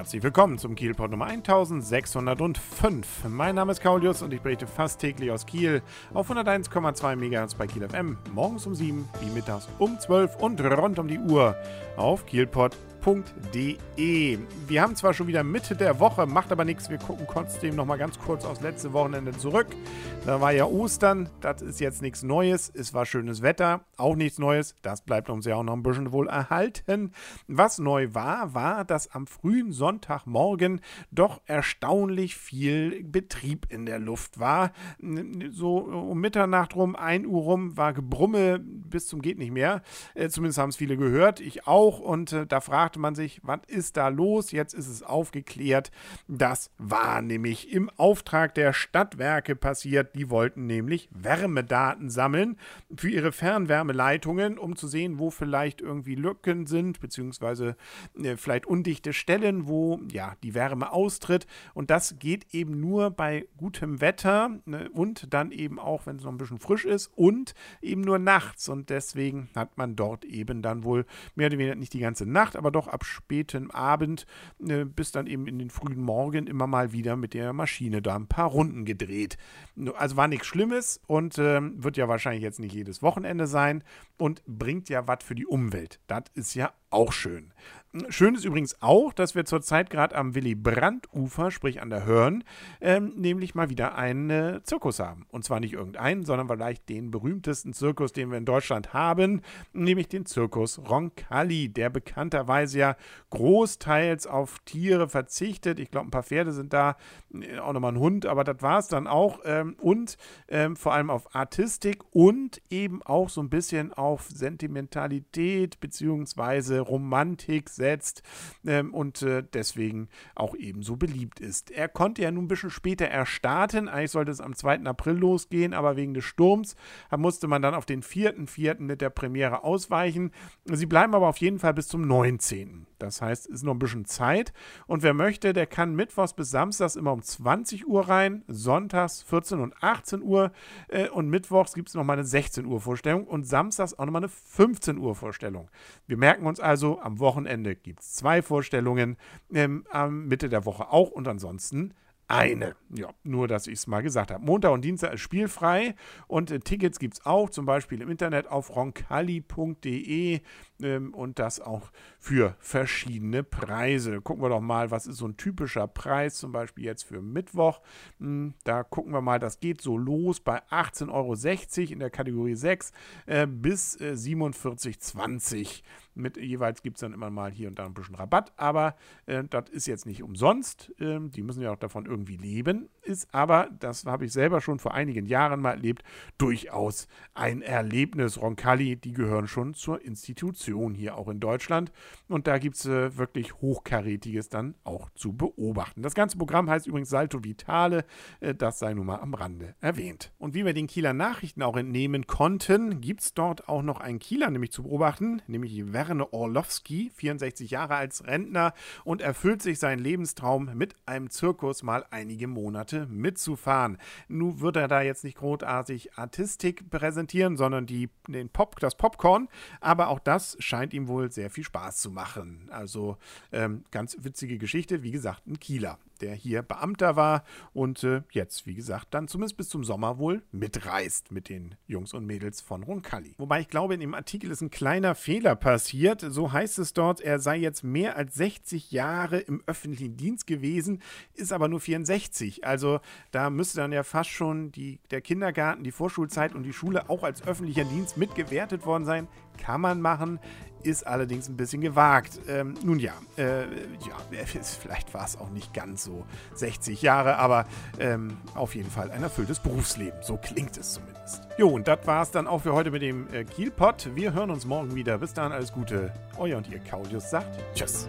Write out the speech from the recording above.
Herzlich willkommen zum Kielport Nummer 1605. Mein Name ist Kaulius und ich berichte fast täglich aus Kiel auf 101,2 MHz bei Kiel FM. Morgens um 7, wie mittags um 12 und rund um die Uhr auf kielport.de www.ftf.de. Wir haben zwar schon wieder Mitte der Woche, macht aber nichts. Wir gucken trotzdem noch mal ganz kurz aufs letzte Wochenende zurück. Da war ja Ostern, das ist jetzt nichts Neues. Es war schönes Wetter, auch nichts Neues. Das bleibt uns ja auch noch ein bisschen wohl erhalten. Was neu war, war, dass am frühen Sonntagmorgen doch erstaunlich viel Betrieb in der Luft war. So um Mitternacht rum, 1 Uhr rum, war Gebrumme bis zum geht nicht mehr. Äh, zumindest haben es viele gehört, ich auch. Und äh, da fragt fragte man sich, was ist da los? Jetzt ist es aufgeklärt. Das war nämlich im Auftrag der Stadtwerke passiert. Die wollten nämlich Wärmedaten sammeln für ihre Fernwärmeleitungen, um zu sehen, wo vielleicht irgendwie Lücken sind, beziehungsweise äh, vielleicht undichte Stellen, wo ja die Wärme austritt. Und das geht eben nur bei gutem Wetter ne, und dann eben auch, wenn es noch ein bisschen frisch ist und eben nur nachts. Und deswegen hat man dort eben dann wohl mehr oder weniger nicht die ganze Nacht, aber doch doch ab spätem Abend äh, bis dann eben in den frühen Morgen immer mal wieder mit der Maschine da ein paar Runden gedreht. Also war nichts Schlimmes und äh, wird ja wahrscheinlich jetzt nicht jedes Wochenende sein und bringt ja was für die Umwelt. Das ist ja auch schön. Schön ist übrigens auch, dass wir zurzeit gerade am Willy-Brandt-Ufer, sprich an der Hörn, ähm, nämlich mal wieder einen äh, Zirkus haben. Und zwar nicht irgendeinen, sondern vielleicht den berühmtesten Zirkus, den wir in Deutschland haben, nämlich den Zirkus Roncalli, der bekannterweise ja großteils auf Tiere verzichtet. Ich glaube, ein paar Pferde sind da, äh, auch nochmal ein Hund, aber das war es dann auch. Ähm, und ähm, vor allem auf Artistik und eben auch so ein bisschen auf Sentimentalität beziehungsweise Romantik setzt ähm, und äh, deswegen auch ebenso beliebt ist. Er konnte ja nun ein bisschen später erstarten. Eigentlich sollte es am 2. April losgehen, aber wegen des Sturms musste man dann auf den 4.4. mit der Premiere ausweichen. Sie bleiben aber auf jeden Fall bis zum 19. Das heißt, es ist noch ein bisschen Zeit. Und wer möchte, der kann mittwochs bis samstags immer um 20 Uhr rein, sonntags 14 und 18 Uhr äh, und mittwochs gibt es nochmal eine 16 Uhr Vorstellung und samstags auch nochmal eine 15 Uhr Vorstellung. Wir merken uns also, am Wochenende gibt es zwei Vorstellungen, ähm, Mitte der Woche auch und ansonsten eine. Ja, nur, dass ich es mal gesagt habe. Montag und Dienstag ist spielfrei und äh, Tickets gibt es auch, zum Beispiel im Internet auf roncalli.de ähm, und das auch für verschiedene Preise. Gucken wir doch mal, was ist so ein typischer Preis, zum Beispiel jetzt für Mittwoch. Hm, da gucken wir mal, das geht so los bei 18,60 Euro in der Kategorie 6 äh, bis äh, 47,20 mit jeweils gibt es dann immer mal hier und da ein bisschen Rabatt, aber äh, das ist jetzt nicht umsonst. Ähm, die müssen ja auch davon irgendwie leben. Ist aber, das habe ich selber schon vor einigen Jahren mal erlebt, durchaus ein Erlebnis. Roncalli, die gehören schon zur Institution hier auch in Deutschland. Und da gibt es äh, wirklich Hochkarätiges dann auch zu beobachten. Das ganze Programm heißt übrigens Salto Vitale. Äh, das sei nun mal am Rande erwähnt. Und wie wir den Kieler Nachrichten auch entnehmen konnten, gibt es dort auch noch einen Kieler nämlich zu beobachten, nämlich Werner Arne Orlowski, 64 Jahre als Rentner und erfüllt sich seinen Lebenstraum, mit einem Zirkus mal einige Monate mitzufahren. Nun wird er da jetzt nicht großartig Artistik präsentieren, sondern die, den Pop, das Popcorn, aber auch das scheint ihm wohl sehr viel Spaß zu machen. Also ähm, ganz witzige Geschichte, wie gesagt, ein Kieler der hier Beamter war und äh, jetzt, wie gesagt, dann zumindest bis zum Sommer wohl mitreist mit den Jungs und Mädels von Roncalli. Wobei ich glaube, in dem Artikel ist ein kleiner Fehler passiert. So heißt es dort, er sei jetzt mehr als 60 Jahre im öffentlichen Dienst gewesen, ist aber nur 64. Also da müsste dann ja fast schon die, der Kindergarten, die Vorschulzeit und die Schule auch als öffentlicher Dienst mitgewertet worden sein. Kann man machen ist allerdings ein bisschen gewagt. Ähm, nun ja, äh, ja, vielleicht war es auch nicht ganz so 60 Jahre, aber ähm, auf jeden Fall ein erfülltes Berufsleben. So klingt es zumindest. Jo, und das war es dann auch für heute mit dem äh, Kielpot. Wir hören uns morgen wieder. Bis dahin alles Gute. Euer und ihr Kaulius sagt Tschüss.